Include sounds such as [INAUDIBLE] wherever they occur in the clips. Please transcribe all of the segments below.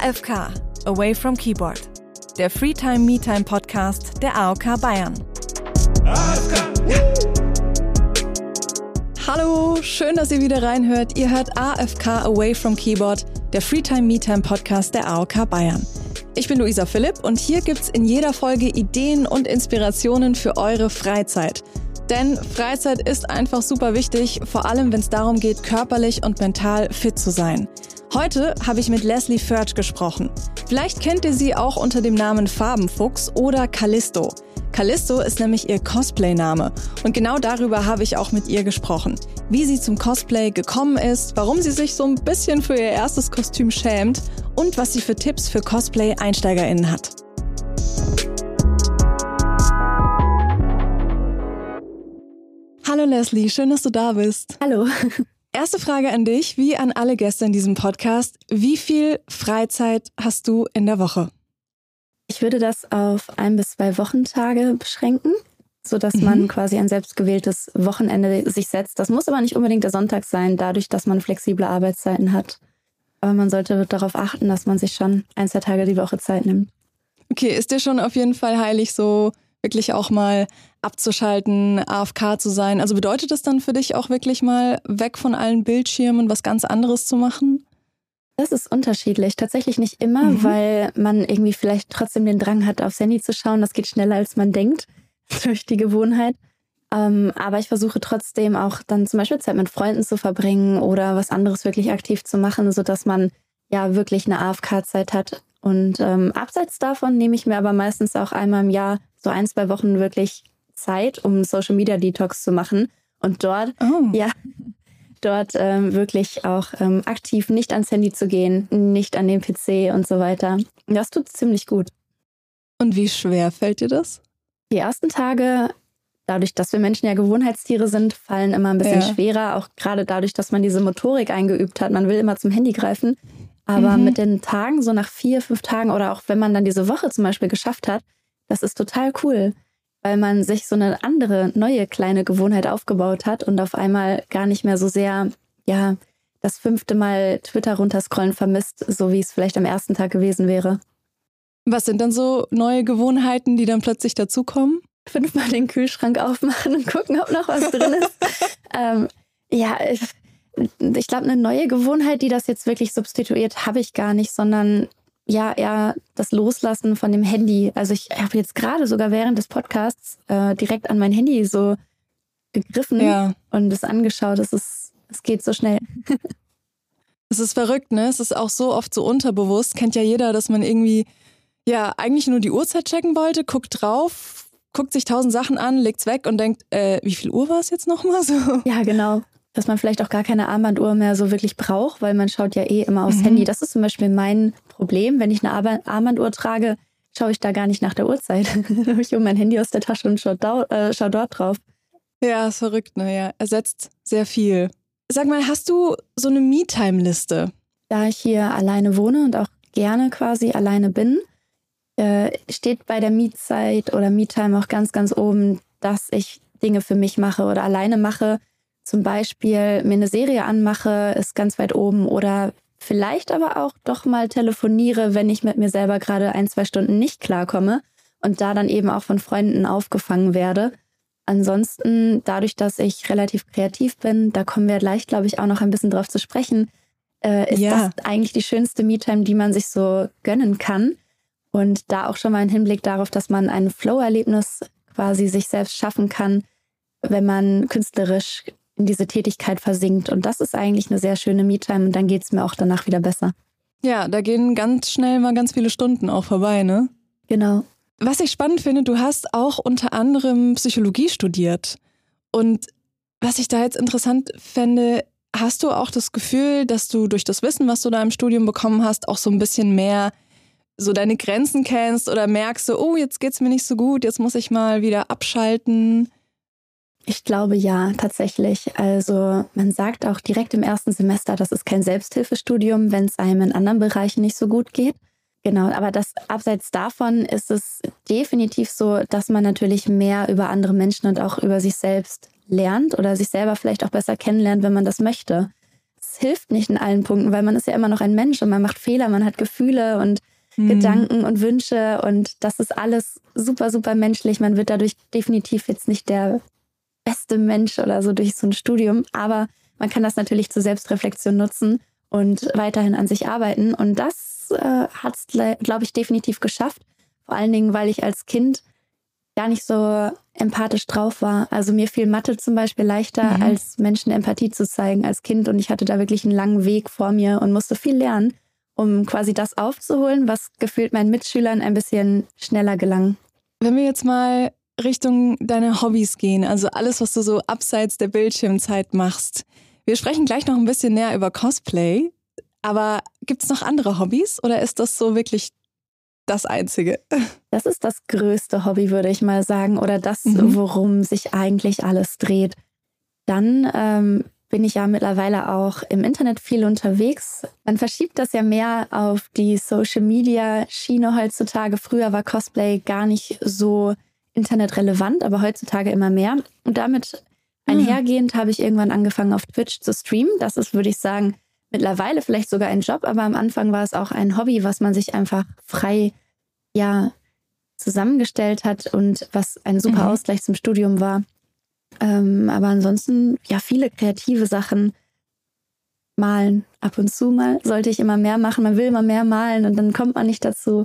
AFK Away from Keyboard, der Freetime Me-Time Podcast der AOK Bayern. Hallo, schön, dass ihr wieder reinhört. Ihr hört AFK Away from Keyboard, der Freetime Me-Time Podcast der AOK Bayern. Ich bin Luisa Philipp und hier gibt's in jeder Folge Ideen und Inspirationen für eure Freizeit. Denn Freizeit ist einfach super wichtig, vor allem wenn es darum geht, körperlich und mental fit zu sein. Heute habe ich mit Leslie Furch gesprochen. Vielleicht kennt ihr sie auch unter dem Namen Farbenfuchs oder Callisto. Callisto ist nämlich ihr Cosplay-Name. Und genau darüber habe ich auch mit ihr gesprochen. Wie sie zum Cosplay gekommen ist, warum sie sich so ein bisschen für ihr erstes Kostüm schämt und was sie für Tipps für Cosplay-EinsteigerInnen hat. Hallo Leslie, schön, dass du da bist. Hallo. [LAUGHS] Erste Frage an dich, wie an alle Gäste in diesem Podcast. Wie viel Freizeit hast du in der Woche? Ich würde das auf ein bis zwei Wochentage beschränken, sodass mhm. man quasi ein selbstgewähltes Wochenende sich setzt. Das muss aber nicht unbedingt der Sonntag sein, dadurch, dass man flexible Arbeitszeiten hat. Aber man sollte darauf achten, dass man sich schon ein, zwei Tage die Woche Zeit nimmt. Okay, ist dir schon auf jeden Fall heilig so wirklich auch mal abzuschalten, AFK zu sein. Also bedeutet das dann für dich auch wirklich mal weg von allen Bildschirmen was ganz anderes zu machen? Das ist unterschiedlich. Tatsächlich nicht immer, mhm. weil man irgendwie vielleicht trotzdem den Drang hat, aufs Handy zu schauen. Das geht schneller, als man denkt, [LAUGHS] durch die Gewohnheit. Ähm, aber ich versuche trotzdem auch dann zum Beispiel Zeit mit Freunden zu verbringen oder was anderes wirklich aktiv zu machen, sodass man ja wirklich eine AFK-Zeit hat. Und ähm, abseits davon nehme ich mir aber meistens auch einmal im Jahr so ein, zwei Wochen wirklich Zeit, um Social Media Detox zu machen. Und dort, oh. ja, [LAUGHS] dort ähm, wirklich auch ähm, aktiv nicht ans Handy zu gehen, nicht an den PC und so weiter. Das tut ziemlich gut. Und wie schwer fällt dir das? Die ersten Tage, dadurch, dass wir Menschen ja Gewohnheitstiere sind, fallen immer ein bisschen ja. schwerer. Auch gerade dadurch, dass man diese Motorik eingeübt hat. Man will immer zum Handy greifen. Aber mhm. mit den Tagen, so nach vier, fünf Tagen oder auch wenn man dann diese Woche zum Beispiel geschafft hat, das ist total cool, weil man sich so eine andere, neue kleine Gewohnheit aufgebaut hat und auf einmal gar nicht mehr so sehr, ja, das fünfte Mal Twitter runterscrollen vermisst, so wie es vielleicht am ersten Tag gewesen wäre. Was sind dann so neue Gewohnheiten, die dann plötzlich dazukommen? Fünfmal den Kühlschrank aufmachen und gucken, ob noch was drin ist. [LAUGHS] ähm, ja, ich, ich glaube, eine neue Gewohnheit, die das jetzt wirklich substituiert, habe ich gar nicht, sondern ja eher das Loslassen von dem Handy. Also ich habe jetzt gerade sogar während des Podcasts äh, direkt an mein Handy so gegriffen ja. und es angeschaut. Es ist, es geht so schnell. Es ist verrückt, ne? Es ist auch so oft so unterbewusst. Kennt ja jeder, dass man irgendwie ja eigentlich nur die Uhrzeit checken wollte, guckt drauf, guckt sich tausend Sachen an, legt's weg und denkt, äh, wie viel Uhr war es jetzt nochmal so? Ja, genau dass man vielleicht auch gar keine Armbanduhr mehr so wirklich braucht, weil man schaut ja eh immer aufs mhm. Handy. Das ist zum Beispiel mein Problem. Wenn ich eine Armbanduhr trage, schaue ich da gar nicht nach der Uhrzeit. [LAUGHS] ich hole mein Handy aus der Tasche und schaue, äh, schau dort drauf. Ja, ist verrückt, ne? Ja, ersetzt sehr viel. Sag mal, hast du so eine Me-Time-Liste? Da ich hier alleine wohne und auch gerne quasi alleine bin, äh, steht bei der Mietzeit oder Me-Time auch ganz, ganz oben, dass ich Dinge für mich mache oder alleine mache, zum Beispiel mir eine Serie anmache, ist ganz weit oben oder vielleicht aber auch doch mal telefoniere, wenn ich mit mir selber gerade ein, zwei Stunden nicht klarkomme und da dann eben auch von Freunden aufgefangen werde. Ansonsten, dadurch, dass ich relativ kreativ bin, da kommen wir gleich, glaube ich, auch noch ein bisschen drauf zu sprechen, äh, ist ja. das eigentlich die schönste Me-Time, die man sich so gönnen kann. Und da auch schon mal ein Hinblick darauf, dass man ein Flow-Erlebnis quasi sich selbst schaffen kann, wenn man künstlerisch in diese Tätigkeit versinkt. Und das ist eigentlich eine sehr schöne Me-Time und dann geht es mir auch danach wieder besser. Ja, da gehen ganz schnell mal ganz viele Stunden auch vorbei, ne? Genau. Was ich spannend finde, du hast auch unter anderem Psychologie studiert. Und was ich da jetzt interessant fände, hast du auch das Gefühl, dass du durch das Wissen, was du da im Studium bekommen hast, auch so ein bisschen mehr so deine Grenzen kennst oder merkst so, oh, jetzt geht's mir nicht so gut, jetzt muss ich mal wieder abschalten? Ich glaube ja, tatsächlich. Also man sagt auch direkt im ersten Semester, das ist kein Selbsthilfestudium, wenn es einem in anderen Bereichen nicht so gut geht. Genau, aber das abseits davon ist es definitiv so, dass man natürlich mehr über andere Menschen und auch über sich selbst lernt oder sich selber vielleicht auch besser kennenlernt, wenn man das möchte. Es hilft nicht in allen Punkten, weil man ist ja immer noch ein Mensch und man macht Fehler, man hat Gefühle und mhm. Gedanken und Wünsche und das ist alles super, super menschlich. Man wird dadurch definitiv jetzt nicht der beste Mensch oder so durch so ein Studium, aber man kann das natürlich zur Selbstreflexion nutzen und weiterhin an sich arbeiten. Und das äh, hat es, glaube ich, definitiv geschafft. Vor allen Dingen, weil ich als Kind gar nicht so empathisch drauf war. Also mir fiel Mathe zum Beispiel leichter, mhm. als Menschen Empathie zu zeigen als Kind. Und ich hatte da wirklich einen langen Weg vor mir und musste viel lernen, um quasi das aufzuholen, was gefühlt meinen Mitschülern ein bisschen schneller gelang. Wenn wir jetzt mal Richtung deiner Hobbys gehen, also alles, was du so abseits der Bildschirmzeit machst. Wir sprechen gleich noch ein bisschen näher über Cosplay, aber gibt es noch andere Hobbys oder ist das so wirklich das Einzige? [LAUGHS] Das ist das größte Hobby, würde ich mal sagen, oder das, mhm. worum sich eigentlich alles dreht. Dann ähm, bin ich ja mittlerweile auch im Internet viel unterwegs. Man verschiebt das ja mehr auf die Social-Media-Schiene heutzutage. Früher war Cosplay gar nicht so internetrelevant, aber heutzutage immer mehr. Und damit einhergehend habe ich irgendwann angefangen, auf Twitch zu streamen. Das ist, würde ich sagen, mittlerweile vielleicht sogar ein Job, aber am Anfang war es auch ein Hobby, was man sich einfach frei, ja, zusammengestellt hat und was ein super mhm. Ausgleich zum Studium war. Ähm, aber ansonsten, ja, viele kreative Sachen. Malen ab und zu mal sollte ich immer mehr machen. Man will immer mehr malen und dann kommt man nicht dazu.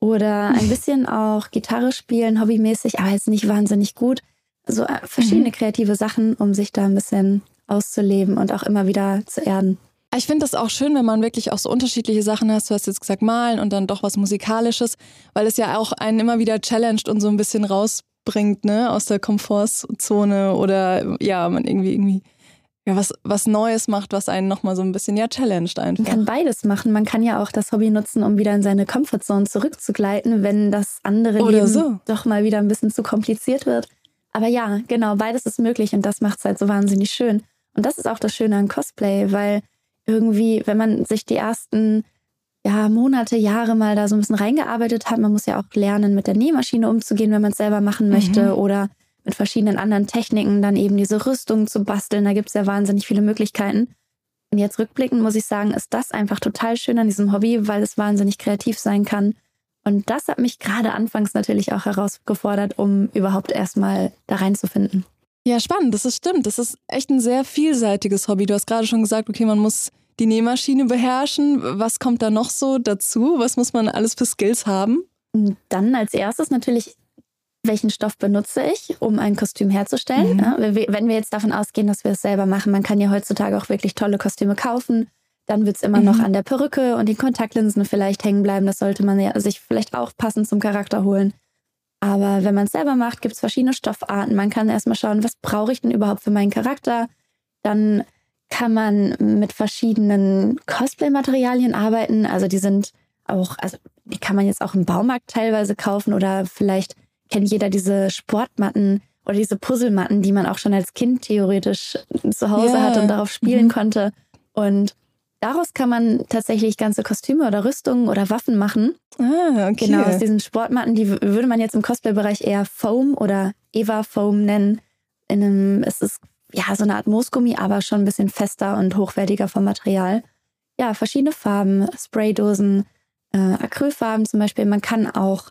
Oder ein [LAUGHS] bisschen auch Gitarre spielen, hobbymäßig, aber jetzt nicht wahnsinnig gut. So äh, verschiedene mhm. kreative Sachen, um sich da ein bisschen auszuleben und auch immer wieder zu erden. Ich finde das auch schön, wenn man wirklich auch so unterschiedliche Sachen hast. Du hast jetzt gesagt, malen und dann doch was Musikalisches, weil es ja auch einen immer wieder challenged und so ein bisschen rausbringt, ne, aus der Komfortzone oder ja, man irgendwie irgendwie ja, was, was Neues macht, was einen nochmal so ein bisschen ja challenged einfach. Man kann beides machen. Man kann ja auch das Hobby nutzen, um wieder in seine Comfortzone zurückzugleiten, wenn das andere Oder Leben so. doch mal wieder ein bisschen zu kompliziert wird. Aber ja, genau, beides ist möglich und das macht es halt so wahnsinnig schön. Und das ist auch das Schöne an Cosplay, weil irgendwie, wenn man sich die ersten ja, Monate, Jahre mal da so ein bisschen reingearbeitet hat, man muss ja auch lernen, mit der Nähmaschine umzugehen, wenn man es selber machen möchte mhm. oder mit verschiedenen anderen Techniken dann eben diese Rüstung zu basteln. Da gibt es ja wahnsinnig viele Möglichkeiten. Und jetzt rückblickend muss ich sagen, ist das einfach total schön an diesem Hobby, weil es wahnsinnig kreativ sein kann. Und das hat mich gerade anfangs natürlich auch herausgefordert, um überhaupt erstmal da reinzufinden. Ja, spannend, das ist stimmt. Das ist echt ein sehr vielseitiges Hobby. Du hast gerade schon gesagt, okay, man muss die Nähmaschine beherrschen. Was kommt da noch so dazu? Was muss man alles für Skills haben? Dann als erstes natürlich welchen Stoff benutze ich, um ein Kostüm herzustellen. Mhm. Ja, wenn wir jetzt davon ausgehen, dass wir es selber machen, man kann ja heutzutage auch wirklich tolle Kostüme kaufen. Dann wird es immer mhm. noch an der Perücke und den Kontaktlinsen vielleicht hängen bleiben. Das sollte man ja sich vielleicht auch passend zum Charakter holen. Aber wenn man es selber macht, gibt es verschiedene Stoffarten. Man kann erstmal schauen, was brauche ich denn überhaupt für meinen Charakter. Dann kann man mit verschiedenen Cosplay-Materialien arbeiten. Also die sind auch, also die kann man jetzt auch im Baumarkt teilweise kaufen oder vielleicht kennt jeder diese Sportmatten oder diese Puzzlematten, die man auch schon als Kind theoretisch zu Hause yeah. hatte und darauf spielen mhm. konnte. Und daraus kann man tatsächlich ganze Kostüme oder Rüstungen oder Waffen machen. Ah, okay. Genau, aus diesen Sportmatten, die würde man jetzt im Cosplay-Bereich eher Foam oder Eva Foam nennen. In einem, es ist ja so eine Art Moosgummi, aber schon ein bisschen fester und hochwertiger vom Material. Ja, verschiedene Farben, Spraydosen, äh, Acrylfarben zum Beispiel. Man kann auch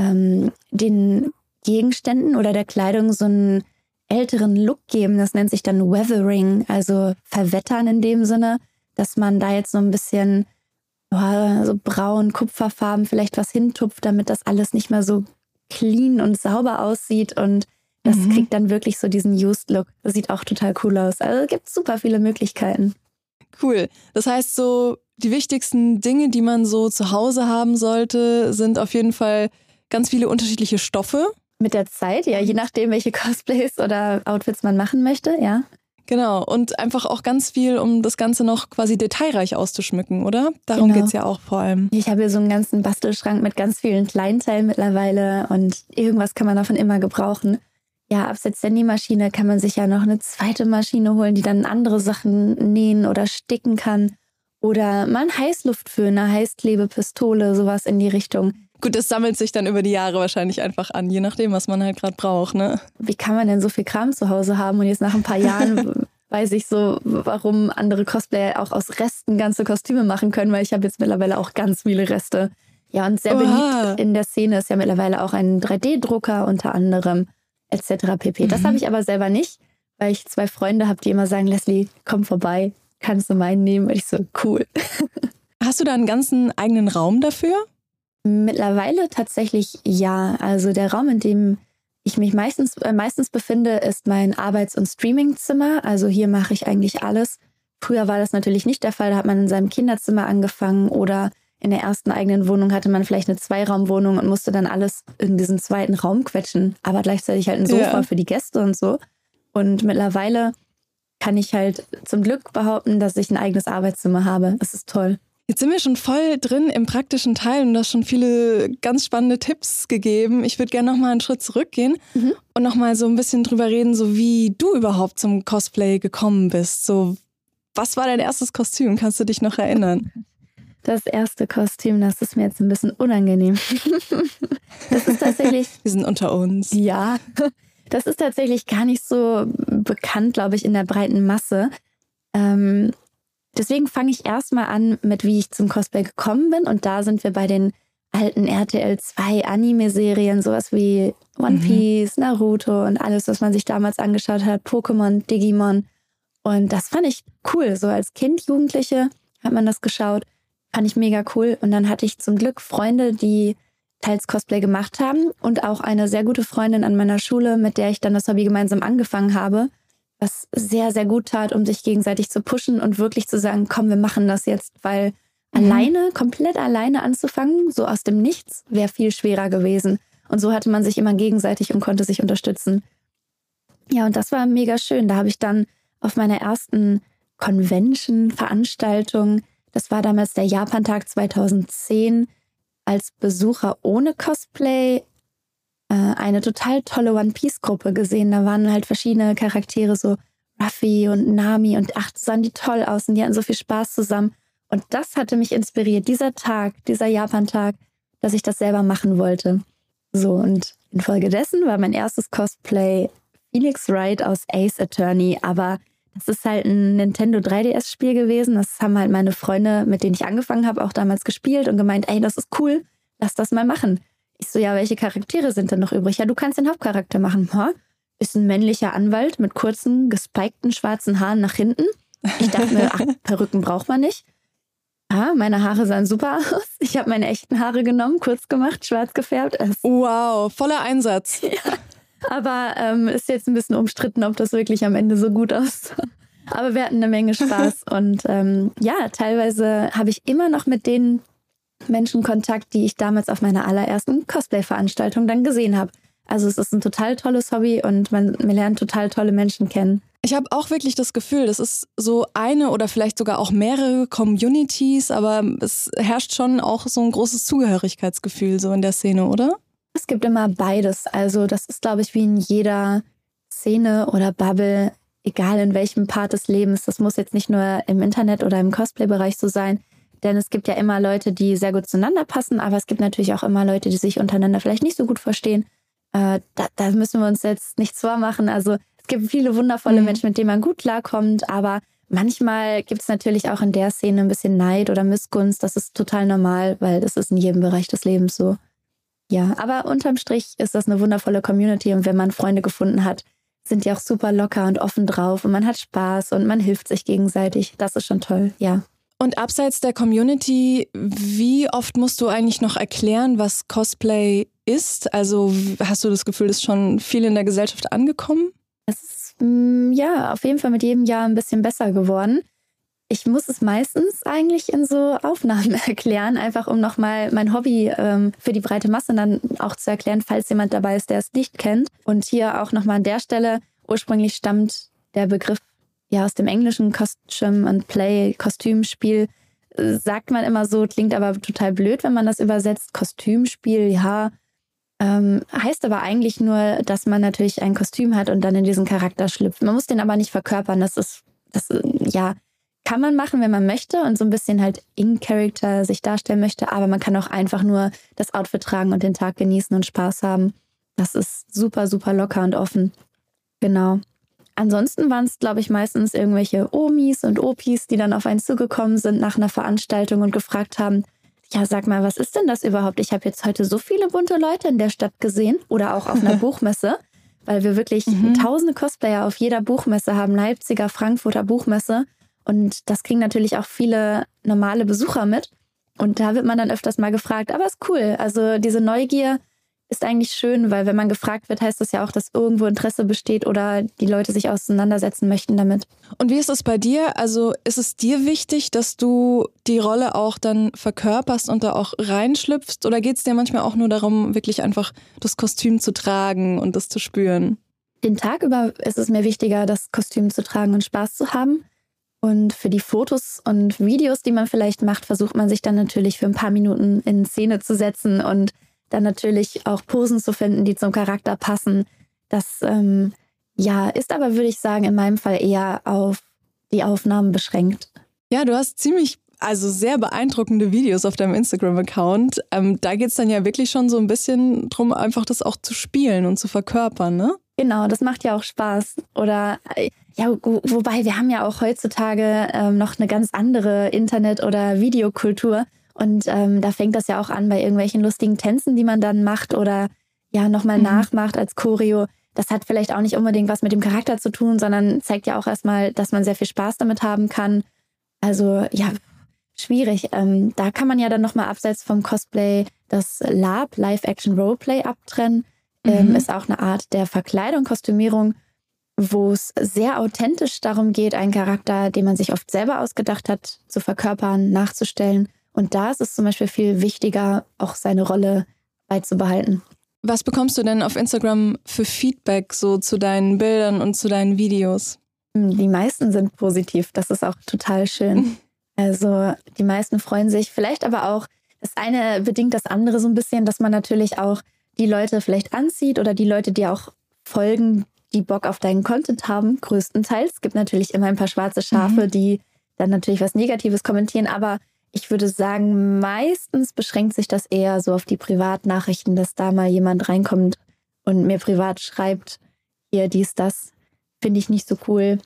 ähm, den Gegenständen oder der Kleidung so einen älteren Look geben. Das nennt sich dann Weathering, also verwettern in dem Sinne, dass man da jetzt so ein bisschen oh, so braun, Kupferfarben vielleicht was hintupft, damit das alles nicht mehr so clean und sauber aussieht und das mhm. kriegt dann wirklich so diesen Used Look. Das sieht auch total cool aus. Also es gibt super viele Möglichkeiten. Cool. Das heißt so, die wichtigsten Dinge, die man so zu Hause haben sollte, sind auf jeden Fall ganz viele unterschiedliche Stoffe. Mit der Zeit, ja, je nachdem, welche Cosplays oder Outfits man machen möchte, ja. Genau, und einfach auch ganz viel, um das Ganze noch quasi detailreich auszuschmücken, oder? Darum genau. geht es ja auch vor allem. Ich habe hier so einen ganzen Bastelschrank mit ganz vielen Kleinteilen mittlerweile und irgendwas kann man davon immer gebrauchen. Ja, abseits der Nähmaschine kann man sich ja noch eine zweite Maschine holen, die dann andere Sachen nähen oder sticken kann. Oder mal einen Heißluftföhner, Heißklebepistole, sowas in die Richtung. Gut, das sammelt sich dann über die Jahre wahrscheinlich einfach an, je nachdem, was man halt gerade braucht, ne? Wie kann man denn so viel Kram zu Hause haben und jetzt nach ein paar Jahren [LAUGHS] weiß ich so, warum andere Cosplayer auch aus Resten ganze Kostüme machen können, weil ich habe jetzt mittlerweile auch ganz viele Reste. Ja, und sehr Oha. beliebt in der Szene ist ja mittlerweile auch ein 3D-Drucker unter anderem etc. pp. Mhm. Das habe ich aber selber nicht, weil ich zwei Freunde habe, die immer sagen, Leslie, komm vorbei, kannst du meinen nehmen? Und ich so, cool. [LAUGHS] Hast du da einen ganzen eigenen Raum dafür? Mittlerweile tatsächlich ja. Also der Raum, in dem ich mich meistens, äh, meistens befinde, ist mein Arbeits- und Streamingzimmer. Also hier mache ich eigentlich alles. Früher war das natürlich nicht der Fall. Da hat man in seinem Kinderzimmer angefangen oder in der ersten eigenen Wohnung hatte man vielleicht eine Zweiraumwohnung und musste dann alles in diesen zweiten Raum quetschen, aber gleichzeitig halt ein Sofa ja. für die Gäste und so. Und mittlerweile kann ich halt zum Glück behaupten, dass ich ein eigenes Arbeitszimmer habe. Das ist toll. Jetzt sind wir schon voll drin im praktischen Teil und du hast schon viele ganz spannende Tipps gegeben. Ich würde gerne noch mal einen Schritt zurückgehen mhm. und noch mal so ein bisschen drüber reden, so wie du überhaupt zum Cosplay gekommen bist. So, was war dein erstes Kostüm? Kannst du dich noch erinnern? [LAUGHS] Das erste Kostüm, das ist mir jetzt ein bisschen unangenehm. [LAUGHS] das ist tatsächlich. [LAUGHS] Wir sind unter uns. Ja. Das ist tatsächlich gar nicht so bekannt, glaube ich, in der breiten Masse. Ähm, deswegen fange ich erstmal an mit, wie ich zum Cosplay gekommen bin. Und da sind wir bei den alten RTL 2 Anime-Serien, sowas wie One mhm. Piece. Naruto und alles, was man sich damals angeschaut hat, Pokémon, Digimon. Und das fand ich cool. So als Kind, Jugendliche hat man das geschaut. Fand ich mega cool. Und dann hatte ich zum Glück Freunde, die teils Cosplay gemacht haben und auch eine sehr gute Freundin an meiner Schule, mit der ich dann das Hobby gemeinsam angefangen habe, was sehr, sehr gut tat, um sich gegenseitig zu pushen und wirklich zu sagen, komm, wir machen das jetzt, weil mhm. alleine, komplett alleine anzufangen, so aus dem Nichts, wäre viel schwerer gewesen. Und so hatte man sich immer gegenseitig und konnte sich unterstützen. Ja, und das war mega schön. Da habe ich dann auf meiner ersten Convention-Veranstaltung das war damals der Japantag 2010 als Besucher ohne Cosplay eine total tolle One Piece Gruppe gesehen. Da waren halt verschiedene Charaktere, so Ruffy und Nami und ach, sahen die toll aus und die hatten so viel Spaß zusammen. Und das hatte mich inspiriert, dieser Tag, dieser Japantag, dass ich das selber machen wollte. So, und infolgedessen war mein erstes Cosplay Felix Wright aus Ace Attorney, aber das ist halt ein Nintendo 3DS-Spiel gewesen. Das haben halt meine Freunde, mit denen ich angefangen habe, auch damals gespielt und gemeint, ey, das ist cool, lass das mal machen. Ich so, ja, welche Charaktere sind denn noch übrig? Ja, du kannst den Hauptcharakter machen. Ha? Ist ein männlicher Anwalt mit kurzen, gespikten schwarzen Haaren nach hinten. Ich dachte mir, ach, [LAUGHS] Perücken braucht man nicht. Ah, meine Haare sahen super aus. Ich habe meine echten Haare genommen, kurz gemacht, schwarz gefärbt. Wow, voller Einsatz. [LAUGHS] Ja. Aber ähm, ist jetzt ein bisschen umstritten, ob das wirklich am Ende so gut aussah. Aber wir hatten eine Menge Spaß. [LAUGHS] Und ähm, ja, teilweise habe ich immer noch mit den Menschen Kontakt, die ich damals auf meiner allerersten Cosplay-Veranstaltung dann gesehen habe. Also es ist ein total tolles Hobby und man, man lernt total tolle Menschen kennen. Ich habe auch wirklich das Gefühl, das ist so eine oder vielleicht sogar auch mehrere Communities, aber es herrscht schon auch so ein großes Zugehörigkeitsgefühl so in der Szene, oder? Es gibt immer beides. Also das ist, glaube ich, wie in jeder Szene oder Bubble, egal in welchem Part des Lebens. Das muss jetzt nicht nur im Internet oder im Cosplay-Bereich so sein. Denn es gibt ja immer Leute, die sehr gut zueinander passen, aber es gibt natürlich auch immer Leute, die sich untereinander vielleicht nicht so gut verstehen. Äh, da, da, müssen wir uns jetzt nichts vormachen. Also es gibt viele wundervolle mhm. Menschen, mit denen man gut klarkommt, aber manchmal gibt es natürlich auch in der Szene ein bisschen Neid oder Missgunst. Das ist total normal, weil das ist in jedem Bereich des Lebens so. Ja, aber unterm Strich ist das eine wundervolle Community und wenn man Freunde gefunden hat, sind die auch super locker und offen drauf und man hat Spaß und man hilft sich gegenseitig. Das ist schon toll, ja. Und abseits der Community, wie oft musst du eigentlich noch erklären, was Cosplay ist? Also hast du das Gefühl, das ist schon viel in der Gesellschaft angekommen? Es ist mm, ja auf jeden Fall mit jedem Jahr ein bisschen besser geworden ich muss es meistens eigentlich in so Aufnahmen [LAUGHS] erklären, einfach um nochmal mein Hobby ähm, für die breite Masse dann auch zu erklären, falls jemand dabei ist, der es nicht kennt. Und hier auch nochmal an der Stelle, ursprünglich stammt der Begriff ja aus dem englischen Costume and Play, Kostümspiel. Sagt man immer so, klingt aber total blöd, wenn man das übersetzt. Kostümspiel, ja. Ähm, heißt aber eigentlich nur, dass man natürlich ein Kostüm hat und dann in diesen Charakter schlüpft. Man muss den aber nicht verkörpern. Das ist, das, ja, kann man machen, wenn man möchte und so ein bisschen halt in Character sich darstellen möchte, aber man kann auch einfach nur das Outfit tragen und den Tag genießen und Spaß haben. Das ist super, super locker und offen. Genau. Ansonsten waren es, glaube ich, meistens irgendwelche Omis und Opis, die dann auf einen zugekommen sind nach einer Veranstaltung und gefragt haben, ja, sag mal, was ist denn das überhaupt? Ich habe jetzt heute so viele bunte Leute in der Stadt gesehen oder auch auf einer [LAUGHS] Buchmesse, weil wir wirklich mhm. tausende Cosplayer auf jeder Buchmesse haben, Leipziger, Frankfurter Buchmesse. Und das kriegen natürlich auch viele normale Besucher mit. Und da wird man dann öfters mal gefragt, aber ist cool. Also diese Neugier ist eigentlich schön, weil wenn man gefragt wird, heißt das ja auch, dass irgendwo Interesse besteht oder die Leute sich auseinandersetzen möchten damit. Und wie ist es bei dir? Also ist es dir wichtig, dass du die Rolle auch dann verkörperst und da auch reinschlüpfst? Oder geht es dir manchmal auch nur darum, wirklich einfach das Kostüm zu tragen und das zu spüren? Den Tag über ist es mir wichtiger, das Kostüm zu tragen und Spaß zu haben. Und für die Fotos und Videos, die man vielleicht macht, versucht man sich dann natürlich für ein paar Minuten in Szene zu setzen und dann natürlich auch Posen zu finden, die zum Charakter passen. Das ähm, ja ist aber, würde ich sagen, in meinem Fall eher auf die Aufnahmen beschränkt. Ja, du hast ziemlich, also sehr beeindruckende Videos auf deinem Instagram-Account. Ähm, da geht es dann ja wirklich schon so ein bisschen drum, einfach das auch zu spielen und zu verkörpern, ne? Genau, das macht ja auch Spaß. Oder äh, ja, wobei wir haben ja auch heutzutage ähm, noch eine ganz andere Internet- oder Videokultur. Und ähm, da fängt das ja auch an bei irgendwelchen lustigen Tänzen, die man dann macht oder ja nochmal mhm. nachmacht als Choreo. Das hat vielleicht auch nicht unbedingt was mit dem Charakter zu tun, sondern zeigt ja auch erstmal, dass man sehr viel Spaß damit haben kann. Also ja, schwierig. Ähm, da kann man ja dann nochmal abseits vom Cosplay das Lab, Live-Action-Roleplay abtrennen. Ähm, mhm. ist auch eine Art der Verkleidung, Kostümierung, wo es sehr authentisch darum geht, einen Charakter, den man sich oft selber ausgedacht hat, zu verkörpern, nachzustellen und da ist es zum Beispiel viel wichtiger, auch seine Rolle beizubehalten. Was bekommst du denn auf Instagram für Feedback so zu deinen Bildern und zu deinen Videos? Hm, die meisten sind positiv. Das ist auch total schön. [LAUGHS] Also die meisten freuen sich. Vielleicht aber auch, das eine bedingt das andere so ein bisschen, dass man natürlich auch die Leute vielleicht anzieht oder die Leute, die auch folgen, die Bock auf deinen Content haben, größtenteils. Es gibt natürlich immer ein paar schwarze Schafe, mhm. die dann natürlich was Negatives kommentieren, aber ich würde sagen, meistens beschränkt sich das eher so auf die Privatnachrichten, dass da mal jemand reinkommt und mir privat schreibt, hier dies, das, finde ich nicht so cool.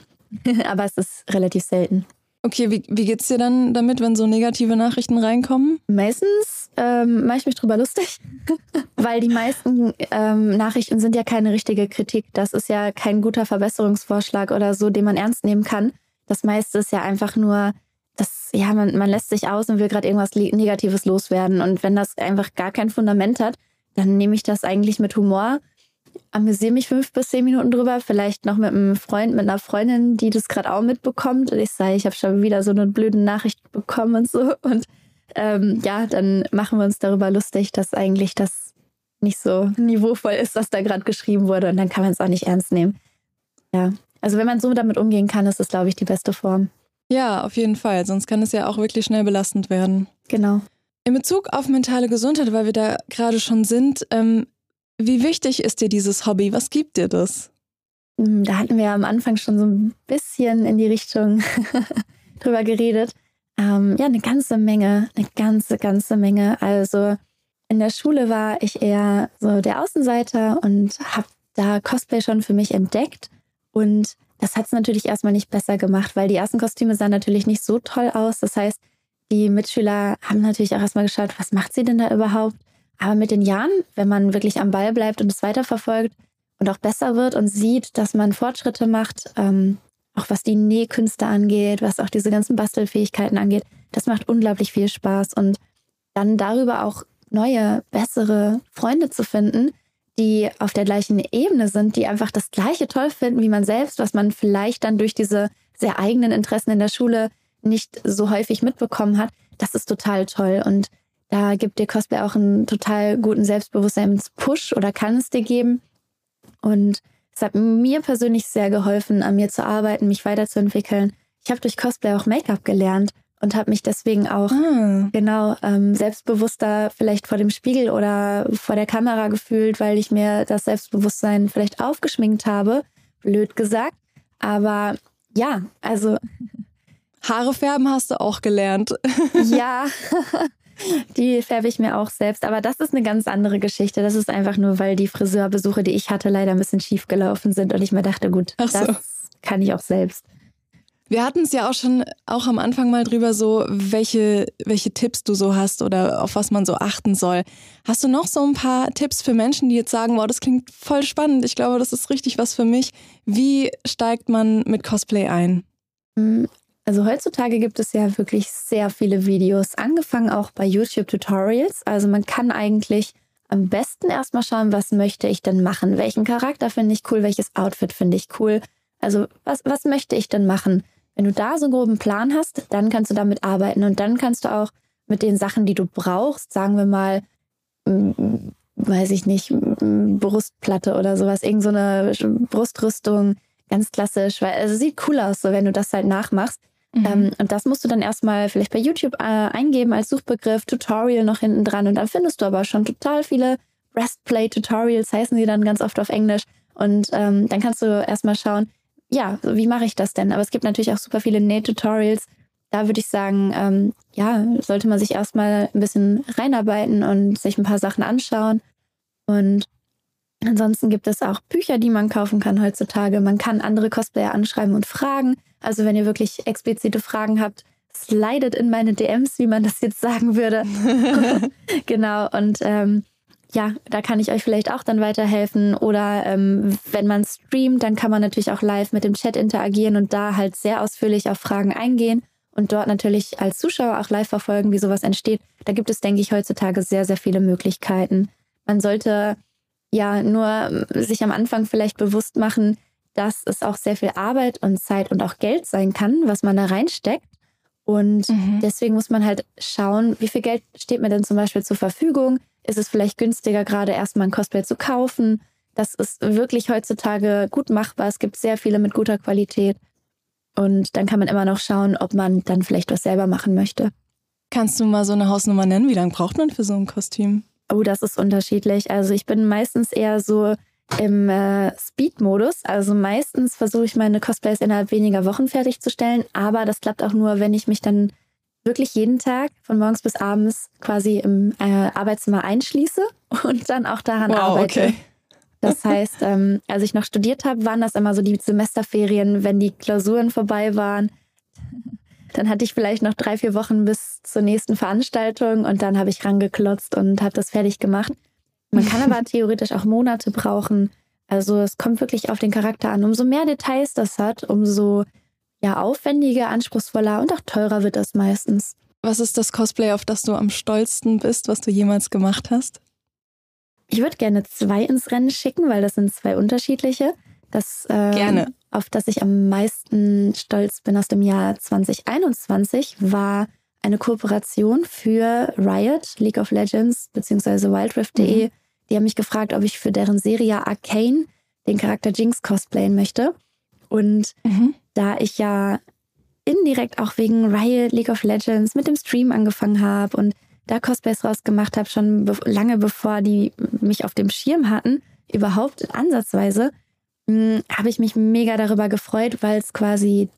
[LAUGHS] Aber es ist relativ selten. Okay, wie, wie geht's dir dann damit, wenn so negative Nachrichten reinkommen? Meistens ähm, mache ich mich drüber lustig, [LAUGHS] weil die meisten ähm, Nachrichten sind ja keine richtige Kritik. Das ist ja kein guter Verbesserungsvorschlag oder so, den man ernst nehmen kann. Das meiste ist ja einfach nur das, ja, man, man lässt sich aus und will gerade irgendwas Negatives loswerden. Und wenn das einfach gar kein Fundament hat, dann nehme ich das eigentlich mit Humor, amüsiere mich fünf bis zehn Minuten drüber, vielleicht noch mit einem Freund, mit einer Freundin, die das gerade auch mitbekommt. Und ich sage, ich habe schon wieder so eine blöde Nachricht bekommen und so. Und ähm, ja, dann machen wir uns darüber lustig, dass eigentlich das nicht so niveauvoll ist, was da gerade geschrieben wurde. Und dann kann man es auch nicht ernst nehmen. Ja, also wenn man so damit umgehen kann, ist das, glaube ich, die beste Form. Ja, auf jeden Fall. Sonst kann es ja auch wirklich schnell belastend werden. Genau. In Bezug auf mentale Gesundheit, weil wir da gerade schon sind, ähm, wie wichtig ist dir dieses Hobby? Was gibt dir das? Hm, da hatten wir am Anfang schon so ein bisschen in die Richtung [LAUGHS] drüber geredet. Ähm, ja, eine ganze Menge, eine ganze, ganze Menge. Also in der Schule war ich eher so der Außenseiter und habe da Cosplay schon für mich entdeckt. Und das hat es natürlich erstmal nicht besser gemacht, weil die ersten Kostüme sahen natürlich nicht so toll aus. Das heißt, die Mitschüler haben natürlich auch erstmal geschaut, was macht sie denn da überhaupt? Aber mit den Jahren, wenn man wirklich am Ball bleibt und es weiterverfolgt und auch besser wird und sieht, dass man Fortschritte macht, ähm, auch was die Nähkünste angeht, was auch diese ganzen Bastelfähigkeiten angeht, das macht unglaublich viel Spaß. Und dann darüber auch neue, bessere Freunde zu finden, die auf der gleichen Ebene sind, die einfach das Gleiche toll finden wie man selbst, was man vielleicht dann durch diese sehr eigenen Interessen in der Schule nicht so häufig mitbekommen hat, das ist total toll. Und da gibt dir Cosplay auch einen total guten Selbstbewusstseinspush oder kann es dir geben. Und es hat mir persönlich sehr geholfen, an mir zu arbeiten, mich weiterzuentwickeln. Ich habe durch Cosplay auch Make-up gelernt und habe mich deswegen auch ah. genau ähm, selbstbewusster vielleicht vor dem Spiegel oder vor der Kamera gefühlt, weil ich mir das Selbstbewusstsein vielleicht aufgeschminkt habe, blöd gesagt. Aber ja, also [LAUGHS] Haare färben hast du auch gelernt. [LAUGHS] ja. [LAUGHS] Die färbe ich mir auch selbst. Aber das ist eine ganz andere Geschichte. Das ist einfach nur, weil die Friseurbesuche, die ich hatte, leider ein bisschen schief gelaufen sind und ich mir dachte, gut, so. das kann ich auch selbst. Wir hatten es ja auch schon auch am Anfang mal drüber, so welche, welche Tipps du so hast oder auf was man so achten soll. Hast du noch so ein paar Tipps für Menschen, die jetzt sagen, wow, das klingt voll spannend, ich glaube, das ist richtig was für mich. Wie steigt man mit Cosplay ein? Mm, also heutzutage gibt es ja wirklich sehr viele Videos, angefangen auch bei YouTube-Tutorials. Also man kann eigentlich am besten erstmal schauen, was möchte ich denn machen? Welchen Charakter finde ich cool? Welches Outfit finde ich cool? Also was, was möchte ich denn machen? Wenn du da so einen groben Plan hast, dann kannst du damit arbeiten und dann kannst du auch mit den Sachen, die du brauchst, sagen wir mal, weiß ich nicht, Brustplatte oder sowas, irgend so eine Brustrüstung, ganz klassisch, weil also sieht cool aus, so wenn du das halt nachmachst. Mhm. Ähm, und das musst du dann erstmal vielleicht bei YouTube äh, eingeben als Suchbegriff, Tutorial noch hinten dran und dann findest du aber schon total viele Breastplate-Tutorials, heißen sie dann ganz oft auf Englisch. Und ähm, dann kannst du erstmal schauen, ja, wie mache ich das denn? Aber es gibt natürlich auch super viele Nähtutorials. Da würde ich sagen, ähm, ja, sollte man sich erstmal ein bisschen reinarbeiten und sich ein paar Sachen anschauen. Und ansonsten gibt es auch Bücher, die man kaufen kann heutzutage. Man kann andere Cosplayer anschreiben und fragen. Also wenn ihr wirklich explizite Fragen habt, slidet in meine DMs, wie man das jetzt sagen würde. [LAUGHS] [LAUGHS] genau. Und ähm, ja, da kann ich euch vielleicht auch dann weiterhelfen. Oder ähm, wenn man streamt, dann kann man natürlich auch live mit dem Chat interagieren und da halt sehr ausführlich auf Fragen eingehen und dort natürlich als Zuschauer auch live verfolgen, wie sowas entsteht. Da gibt es, denke ich, heutzutage sehr, sehr viele Möglichkeiten. Man sollte ja nur sich am Anfang vielleicht bewusst machen, dass es auch sehr viel Arbeit und Zeit und auch Geld sein kann, was man da reinsteckt. Und mhm. deswegen muss man halt schauen, wie viel Geld steht mir denn zum Beispiel zur Verfügung? Ist es vielleicht günstiger, gerade erstmal ein Cosplay zu kaufen. Das ist wirklich heutzutage gut machbar. Es gibt sehr viele mit guter Qualität. Und dann kann man immer noch schauen, ob man dann vielleicht was selber machen möchte. Kannst du mal so eine Hausnummer nennen? Wie lange braucht man für so ein Kostüm? Oh, das ist unterschiedlich. Also ich bin meistens eher so im äh, Speed-Modus. Also meistens versuche ich meine Cosplays innerhalb weniger Wochen fertigzustellen. Aber das klappt auch nur, wenn ich mich dann wirklich jeden Tag von morgens bis abends quasi im äh, Arbeitszimmer einschließe und dann auch daran wow, arbeite. Okay. Das [LAUGHS] heißt, ähm, als ich noch studiert habe, waren das immer so die Semesterferien, wenn die Klausuren vorbei waren. [LAUGHS] Dann hatte ich vielleicht noch drei, vier Wochen bis zur nächsten Veranstaltung und dann habe ich rangeklotzt und habe das fertig gemacht. Man kann aber [LAUGHS] theoretisch auch Monate brauchen. Also es kommt wirklich auf den Charakter an. Umso mehr Details das hat, umso ja aufwendiger, anspruchsvoller und auch teurer wird das meistens. Was ist das Cosplay, auf das du am stolzsten bist, was du jemals gemacht hast? Ich würde gerne zwei ins Rennen schicken, weil das sind zwei unterschiedliche. Das, äh, gerne. Auf das ich am meisten stolz bin aus dem Jahr 2021, war eine Kooperation für Riot, League of Legends bzw. wildrift.de. Mhm. Die haben mich gefragt, ob ich für deren Serie Arcane den Charakter Jinx cosplayen möchte. Und mhm da ich ja indirekt auch wegen Riot League of Legends mit dem Stream angefangen habe und da Cosplays rausgemacht habe, schon be lange bevor die mich auf dem Schirm hatten, überhaupt ansatzweise, hm, habe ich mich mega darüber gefreut, weil es quasi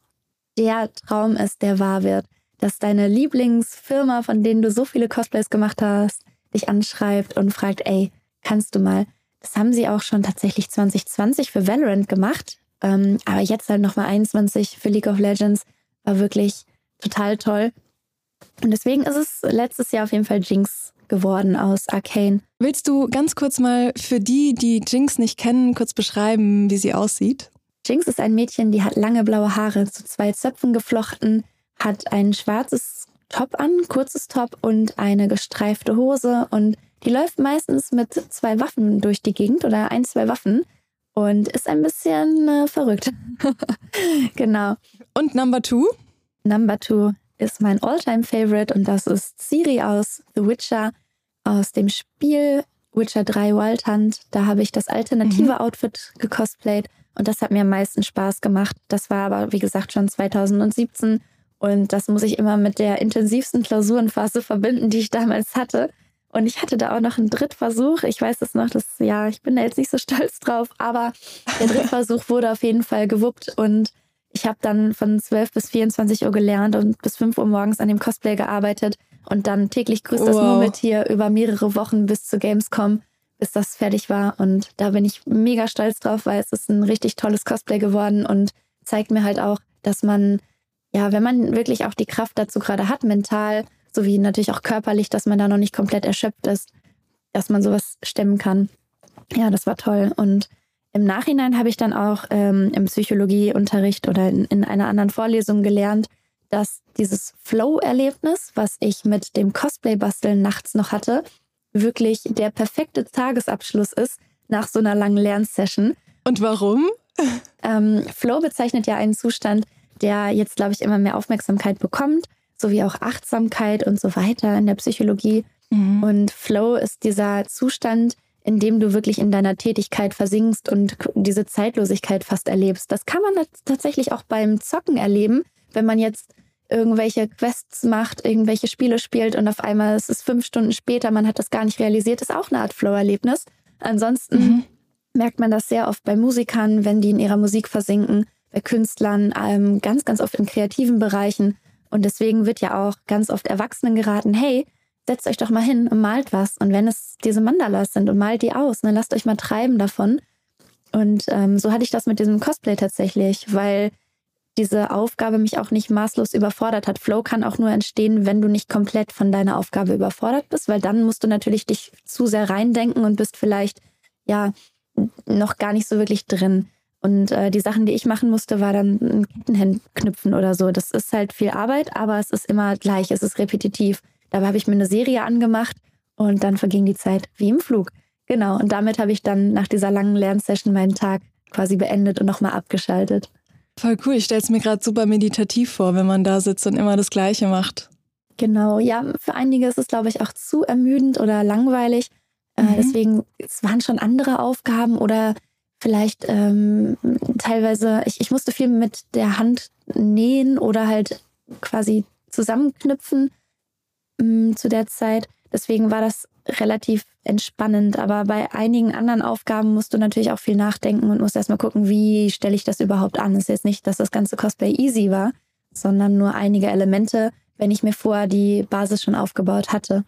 der Traum ist, der wahr wird. Dass deine Lieblingsfirma, von denen du so viele Cosplays gemacht hast, dich anschreibt und fragt, ey, kannst du mal? Das haben sie auch schon tatsächlich 2020 für Valorant gemacht. Ähm, aber jetzt halt nochmal 21 für League of Legends war wirklich total toll. Und deswegen ist es letztes Jahr auf jeden Fall Jinx geworden aus Arcane. Willst du ganz kurz mal für die, die Jinx nicht kennen, kurz beschreiben, wie sie aussieht? Jinx ist ein Mädchen, die hat lange blaue Haare zu zwei Zöpfen geflochten, hat ein schwarzes Top an, kurzes Top und eine gestreifte Hose und die läuft meistens mit zwei Waffen durch die Gegend oder ein, zwei Waffen und ist ein bisschen äh, verrückt. [LAUGHS] genau. Und Number Two? Number Two ist mein Alltime favorite und das ist Siri aus The Witcher, aus dem Spiel Witcher 3 Wild Hunt. Da habe ich das alternative mhm. Outfit gecosplayt und das hat mir am meisten Spaß gemacht. Das war aber, wie gesagt, schon 2017 und das muss ich immer mit der intensivsten Klausurenphase verbinden, die ich damals hatte. Und ich hatte da auch noch einen Drittversuch. Ich weiß es noch, dass, ja, ich bin da jetzt nicht so [LAUGHS] stolz drauf, aber der Drittversuch wurde auf jeden Fall gewuppt und ich habe dann von 12 bis 24 Uhr gelernt und bis 5 Uhr morgens an dem Cosplay gearbeitet und dann täglich grüßt wow. das Murmeltier über mehrere Wochen bis zu Gamescom, bis das fertig war. Und da bin ich mega stolz drauf, weil es ist ein richtig tolles Cosplay geworden und zeigt mir halt auch, dass man, ja, wenn man wirklich auch die Kraft dazu gerade hat, mental, sowie natürlich auch körperlich, dass man da noch nicht komplett erschöpft ist, dass man sowas stemmen kann. Ja, das war toll. Und im Nachhinein habe ich dann auch ähm, im Psychologieunterricht oder in, in einer anderen Vorlesung gelernt, dass dieses Flow-Erlebnis, was ich mit dem Cosplay-Basteln nachts noch hatte, wirklich der perfekte Tagesabschluss ist nach so einer langen Lernsession. Und warum? Ähm, Flow bezeichnet ja einen Zustand, der jetzt, glaube ich, immer mehr Aufmerksamkeit bekommt, sowie auch Achtsamkeit und so weiter in der Psychologie. Mhm. Und Flow ist dieser Zustand, in dem du wirklich in deiner Tätigkeit versinkst und diese Zeitlosigkeit fast erlebst. Das kann man tatsächlich auch beim Zocken erleben, wenn man jetzt irgendwelche Quests macht, irgendwelche Spiele spielt und auf einmal ist es fünf Stunden später, man hat das gar nicht realisiert, ist auch eine Art Flow-Erlebnis. Ansonsten mhm. merkt man das sehr oft bei Musikern, wenn die in ihrer Musik versinken, bei Künstlern, ähm, ganz, ganz oft in kreativen Bereichen. Und deswegen wird ja auch ganz oft Erwachsenen geraten, hey, setzt euch doch mal hin und malt was. Und wenn es diese Mandalas sind und malt die aus, dann lasst euch mal treiben davon. Und ähm, so hatte ich das mit diesem Cosplay tatsächlich, weil diese Aufgabe mich auch nicht maßlos überfordert hat. Flow kann auch nur entstehen, wenn du nicht komplett von deiner Aufgabe überfordert bist, weil dann musst du natürlich dich zu sehr reindenken und bist vielleicht ja noch gar nicht so wirklich drin. Und äh, die Sachen, die ich machen musste, war dann ein Kettenhemd knüpfen oder so. Das ist halt viel Arbeit, aber es ist immer gleich, es ist repetitiv. Dabei habe ich mir eine Serie angemacht und dann verging die Zeit wie im Flug. Genau, und damit habe ich dann nach dieser langen Lernsession meinen Tag quasi beendet und nochmal abgeschaltet. Voll cool. Ich stelle es mir gerade super meditativ vor, wenn man da sitzt und immer das Gleiche macht. Genau, ja, für einige ist es, glaube ich, auch zu ermüdend oder langweilig. Äh, mhm. Äh, deswegen, es waren schon andere Aufgaben oder vielleicht ähm, teilweise, ich, ich musste viel mit der Hand nähen oder halt quasi zusammenknüpfen mh, mm, zu der Zeit. Deswegen war das relativ entspannend. Aber bei einigen anderen Aufgaben musst du natürlich auch viel nachdenken und musst erstmal gucken, wie stelle ich das überhaupt an. Es ist jetzt nicht, dass das ganze Cosplay easy war, sondern nur einige Elemente, wenn ich mir vorher die Basis schon aufgebaut hatte.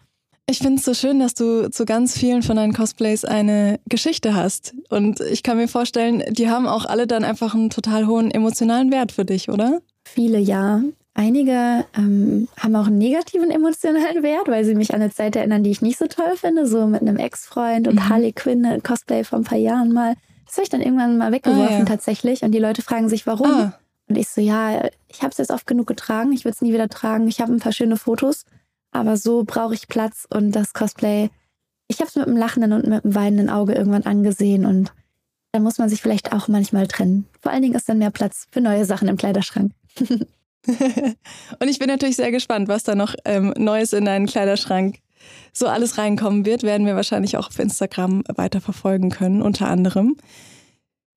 Ich finde es so schön, dass du zu ganz vielen von deinen Cosplays eine Geschichte hast. Und ich kann mir vorstellen, die haben auch alle dann einfach einen total hohen emotionalen Wert für dich, oder? Viele, ja. Einige ähm, haben auch einen negativen emotionalen Wert, weil sie mich an eine Zeit erinnern, die ich nicht so toll finde, so mit einem Ex-Freund und mhm. Harley Quinn äh, Cosplay vor ein paar Jahren mal. Das habe ich dann irgendwann mal weggeworfen ah, ja. tatsächlich und die Leute fragen sich, warum. Ah. Und ich so, ja, ich habe es jetzt oft genug getragen, ich würde es nie wieder tragen. Ich habe ein paar schöne Fotos, aber so brauche ich Platz und das Cosplay. Ich habe es mit einem lachenden und mit einem weinenden Auge irgendwann angesehen und da muss man sich vielleicht auch manchmal trennen. Vor allen Dingen ist dann mehr Platz für neue Sachen im Kleiderschrank. [LAUGHS] und ich bin natürlich sehr gespannt, was da noch ähm, Neues in deinen Kleiderschrank so alles reinkommen wird. Werden wir wahrscheinlich auch auf Instagram weiter verfolgen können, unter anderem.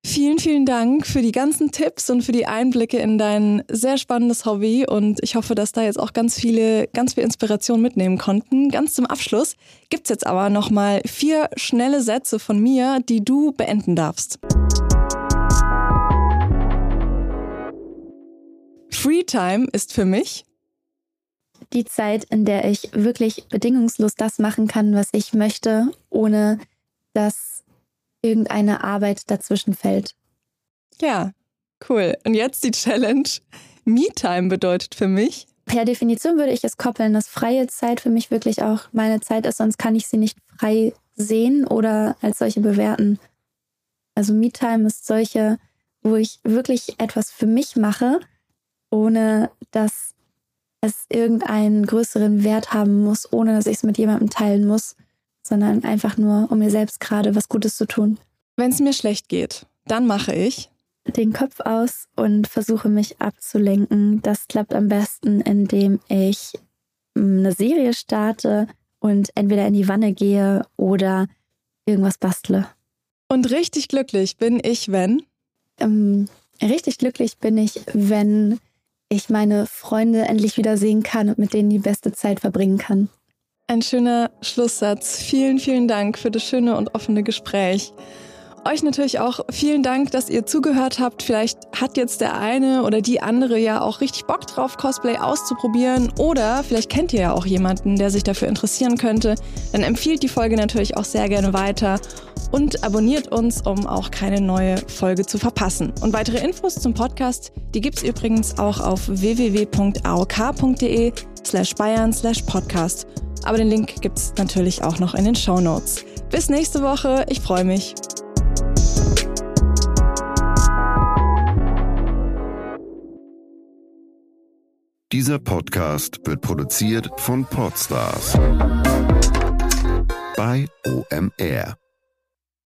Vielen, vielen Dank für die ganzen Tipps und für die Einblicke in dein sehr spannendes Hobby. Und ich hoffe, dass da jetzt auch ganz viele, ganz viel Inspiration mitnehmen konnten. Ganz zum Abschluss gibt es jetzt aber nochmal vier schnelle Sätze von mir, die du beenden darfst. Freetime ist für mich die Zeit, in der ich wirklich bedingungslos das machen kann, was ich möchte, ohne dass irgendeine Arbeit dazwischen fällt. Ja, cool. Und jetzt die Challenge. Me-Time bedeutet für mich. Per Definition würde ich es koppeln, dass freie Zeit für mich wirklich auch meine Zeit ist, sonst kann ich sie nicht frei sehen oder als solche bewerten. Also Me-Time ist solche, wo ich wirklich etwas für mich mache ohne dass es irgendeinen größeren Wert haben muss, ohne dass ich es mit jemandem teilen muss, sondern einfach nur, um mir selbst gerade was Gutes zu tun. Wenn es mir schlecht geht, dann mache ich den Kopf aus und versuche mich abzulenken. Das klappt am besten, indem ich hm, eine Serie starte und entweder in die Wanne gehe oder irgendwas bastle. Und richtig glücklich bin ich, wenn? Ähm, richtig glücklich bin ich, wenn ich meine Freunde endlich wieder sehen kann und mit denen die beste Zeit verbringen kann. Ein schöner Schlusssatz. Vielen, vielen Dank für das schöne und offene Gespräch. Euch natürlich auch vielen Dank, dass ihr zugehört habt. Vielleicht hat jetzt der eine oder die andere ja auch richtig Bock drauf, Cosplay auszuprobieren. Oder vielleicht kennt ihr ja auch jemanden, der sich dafür interessieren könnte. Dann empfiehlt die Folge natürlich auch sehr gerne weiter. und abonniert uns, um auch keine neue Folge zu verpassen. Und weitere Infos zum Podcast, die gibt's übrigens auch auf www.aok.de slash bayern slash podcast. Aber den Link gibt's natürlich auch noch in den Show Notes. Bis nächste Woche, ich freue mich. Dieser Podcast wird produziert von Podstars bei OMR.